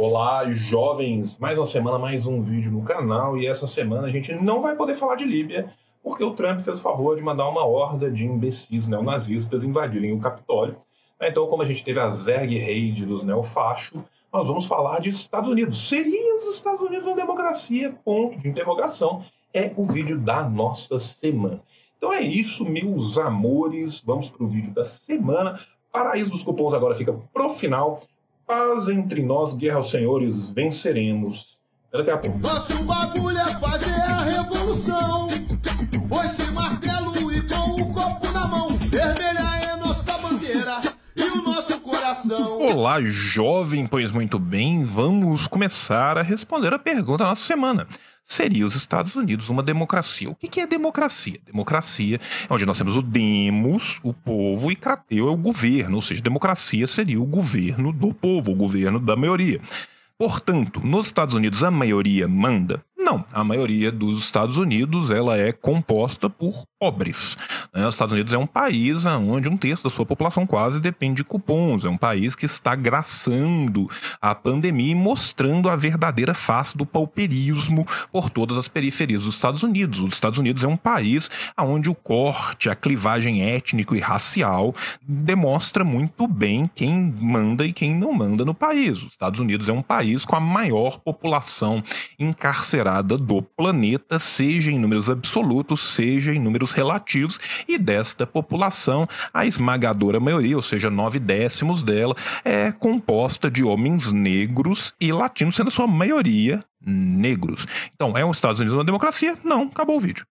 Olá, jovens! Mais uma semana, mais um vídeo no canal. E essa semana a gente não vai poder falar de Líbia, porque o Trump fez o favor de mandar uma horda de imbecis neonazistas invadirem o Capitólio. Então, como a gente teve a Zerg Raid dos neofachos, nós vamos falar de Estados Unidos. Seriam os Estados Unidos uma democracia? Ponto de interrogação. É o vídeo da nossa semana. Então é isso, meus amores. Vamos para o vídeo da semana. Paraíso dos Cupons agora fica pro final. Paz entre nós, guerra aos senhores, venceremos. Daqui a pouco. Nosso bagulho é fazer a revolução. Foi-se martelo e com o copo na mão. Vermelha é nossa bandeira e o nosso coração. Olá, jovem, pois muito bem, vamos começar a responder a pergunta da nossa semana. Seria os Estados Unidos uma democracia? O que é democracia? Democracia é onde nós temos o demos, o povo, e crateu é o governo, ou seja, democracia seria o governo do povo, o governo da maioria. Portanto, nos Estados Unidos a maioria manda? Não, a maioria dos Estados Unidos ela é composta por pobres. Né? Os Estados Unidos é um país onde um terço da sua população quase depende de cupons. É um país que está graçando a pandemia e mostrando a verdadeira face do pauperismo por todas as periferias dos Estados Unidos. Os Estados Unidos é um país onde o corte, a clivagem étnico e racial demonstra muito bem quem manda e quem não manda no país. Os Estados Unidos é um país com a maior população encarcerada do planeta, seja em números absolutos, seja em números relativos, e desta população, a esmagadora maioria, ou seja, nove décimos dela, é composta de homens negros e latinos, sendo a sua maioria negros. Então, é os Estados Unidos uma democracia? Não, acabou o vídeo.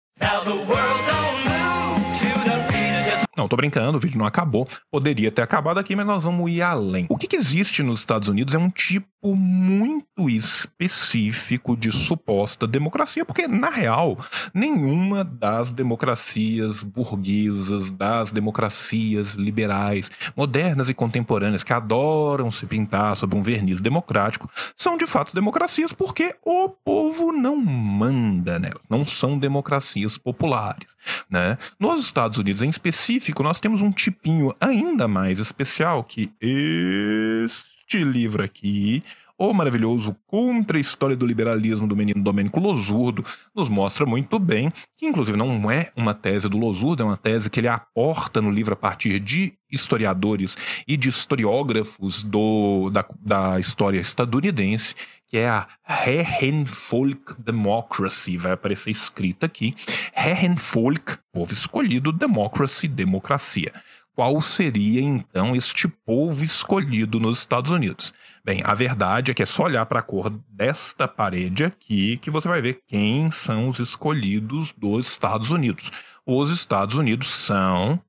Não, tô brincando, o vídeo não acabou. Poderia ter acabado aqui, mas nós vamos ir além. O que, que existe nos Estados Unidos é um tipo muito específico de suposta democracia, porque, na real, nenhuma das democracias burguesas, das democracias liberais, modernas e contemporâneas, que adoram se pintar sob um verniz democrático, são de fato democracias, porque o povo não manda nelas, não são democracias populares. Né? Nos Estados Unidos, em específico, nós temos um tipinho ainda mais especial que este livro aqui, o maravilhoso Contra a História do Liberalismo do menino Domênico Losurdo, nos mostra muito bem que, inclusive, não é uma tese do Losurdo, é uma tese que ele aporta no livro a partir de historiadores e de historiógrafos do, da, da história estadunidense, que é a Herrenvolk Democracy, vai aparecer escrita aqui. Herrenvolk, povo escolhido, Democracy, democracia. Qual seria então este povo escolhido nos Estados Unidos? Bem, a verdade é que é só olhar para a cor desta parede aqui que você vai ver quem são os escolhidos dos Estados Unidos. Os Estados Unidos são,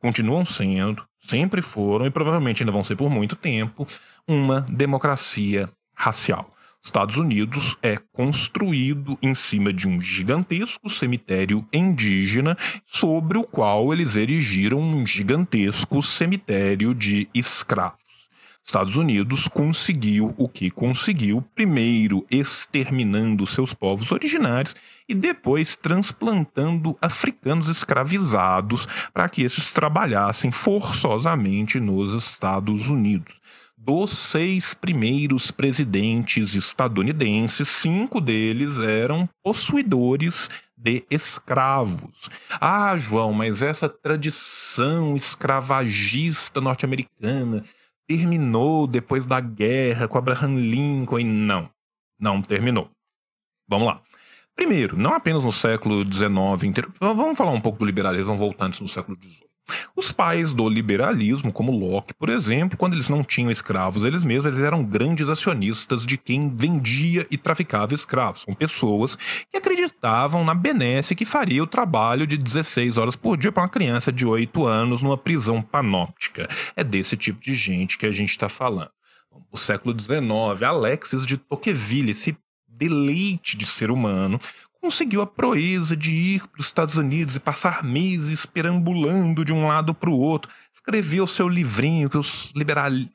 continuam sendo, sempre foram e provavelmente ainda vão ser por muito tempo, uma democracia racial. Estados Unidos é construído em cima de um gigantesco cemitério indígena, sobre o qual eles erigiram um gigantesco cemitério de escravos. Estados Unidos conseguiu o que conseguiu, primeiro exterminando seus povos originários e depois transplantando africanos escravizados para que esses trabalhassem forçosamente nos Estados Unidos dos seis primeiros presidentes estadunidenses, cinco deles eram possuidores de escravos. Ah, João, mas essa tradição escravagista norte-americana terminou depois da guerra com Abraham Lincoln? Não, não terminou. Vamos lá. Primeiro, não apenas no século XIX inteiro. Vamos falar um pouco do liberalismo, voltando no século XVIII. Os pais do liberalismo, como Locke, por exemplo, quando eles não tinham escravos eles mesmos, eles eram grandes acionistas de quem vendia e traficava escravos. São pessoas que acreditavam na benesse que faria o trabalho de 16 horas por dia para uma criança de 8 anos numa prisão panóptica. É desse tipo de gente que a gente está falando. O século XIX, Alexis de Tocqueville, esse deleite de ser humano, conseguiu a proeza de ir para os Estados Unidos e passar meses perambulando de um lado para o outro. Escreveu seu livrinho que os liberais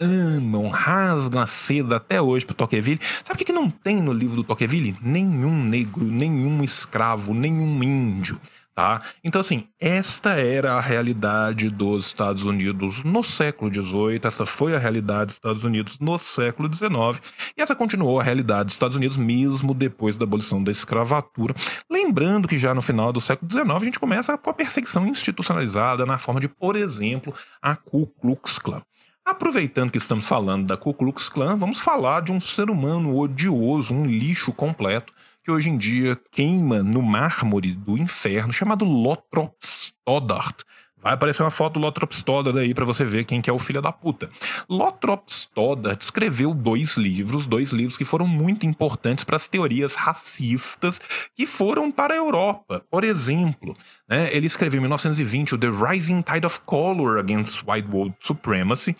amam, rasgam a seda até hoje para Tocqueville. Sabe o que, que não tem no livro do Tocqueville? Nenhum negro, nenhum escravo, nenhum índio. Tá? Então, assim, esta era a realidade dos Estados Unidos no século XVIII, essa foi a realidade dos Estados Unidos no século XIX, e essa continuou a realidade dos Estados Unidos mesmo depois da abolição da escravatura. Lembrando que já no final do século XIX a gente começa com a perseguição institucionalizada na forma de, por exemplo, a Ku Klux Klan. Aproveitando que estamos falando da Ku Klux Klan, vamos falar de um ser humano odioso, um lixo completo, que hoje em dia queima no mármore do inferno, chamado Lothrop Stoddart. Vai aparecer uma foto do Stoddart aí para você ver quem que é o filho da puta. Lothrop Stoddart escreveu dois livros, dois livros que foram muito importantes para as teorias racistas que foram para a Europa. Por exemplo, né, ele escreveu em 1920 o The Rising Tide of Color Against White World Supremacy,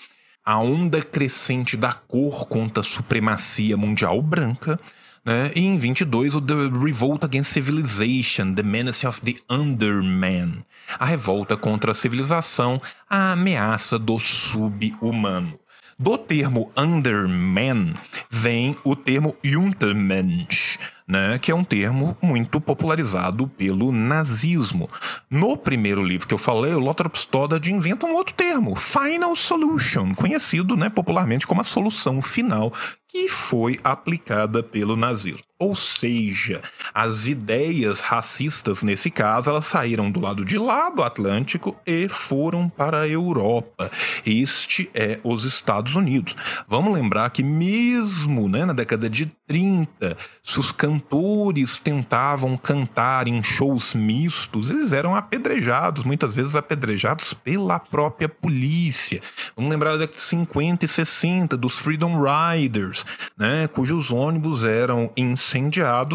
a onda crescente da cor contra a supremacia mundial branca. Né? E em 22, o The Revolt Against Civilization, The Menace of the Underman. A revolta contra a civilização, a ameaça do sub-humano. Do termo Underman vem o termo Untermensch, né, que é um termo muito popularizado pelo nazismo. No primeiro livro que eu falei, o Lothrop Stoddard inventa um outro termo, Final Solution, conhecido né, popularmente como a solução final, que foi aplicada pelo nazismo. Ou seja, as ideias racistas, nesse caso, elas saíram do lado de lá do Atlântico e foram para a Europa. Este é os Estados Unidos. Vamos lembrar que mesmo né, na década de 30, se os cantores tentavam cantar em shows mistos, eles eram apedrejados, muitas vezes apedrejados pela própria polícia. Vamos lembrar da década de 50 e 60, dos Freedom Riders, né, cujos ônibus eram incendiados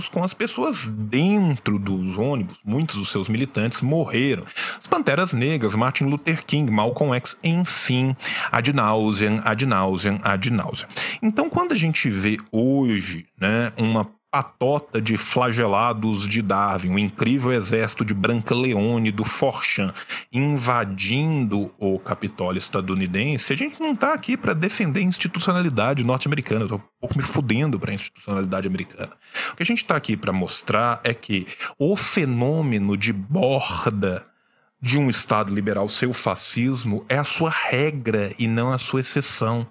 com as pessoas dentro dos ônibus. Muitos dos seus militantes morreram. As Panteras Negras, Martin Luther King, Malcolm X, enfim, ad nauseam, ad nauseam, ad nauseam. Então, quando a gente vê hoje né, uma patota de flagelados de Darwin, o incrível exército de Branca Leone do Forchan invadindo o Capitólio estadunidense, a gente não está aqui para defender a institucionalidade norte-americana, tô um pouco me fudendo para a institucionalidade americana. O que a gente está aqui para mostrar é que o fenômeno de borda de um Estado liberal ser o fascismo é a sua regra e não a sua exceção.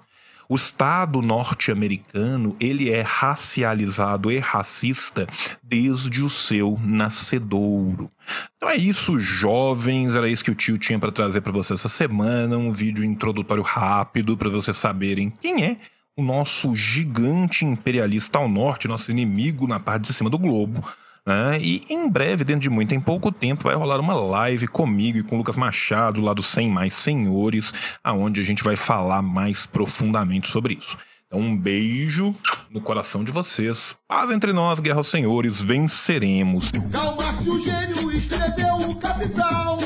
O Estado norte-americano ele é racializado e racista desde o seu nascedouro. Então é isso, jovens. Era isso que o tio tinha para trazer para você essa semana. Um vídeo introdutório rápido para vocês saberem quem é o nosso gigante imperialista ao norte, nosso inimigo na parte de cima do globo né? E em breve, dentro de muito, em pouco tempo, vai rolar uma live comigo e com o Lucas Machado, lá do 100 Mais Senhores, aonde a gente vai falar mais profundamente sobre isso. Então, um beijo no coração de vocês. Paz entre nós, guerra aos senhores, venceremos. Karl Marx, o gênio, escreveu o Capital.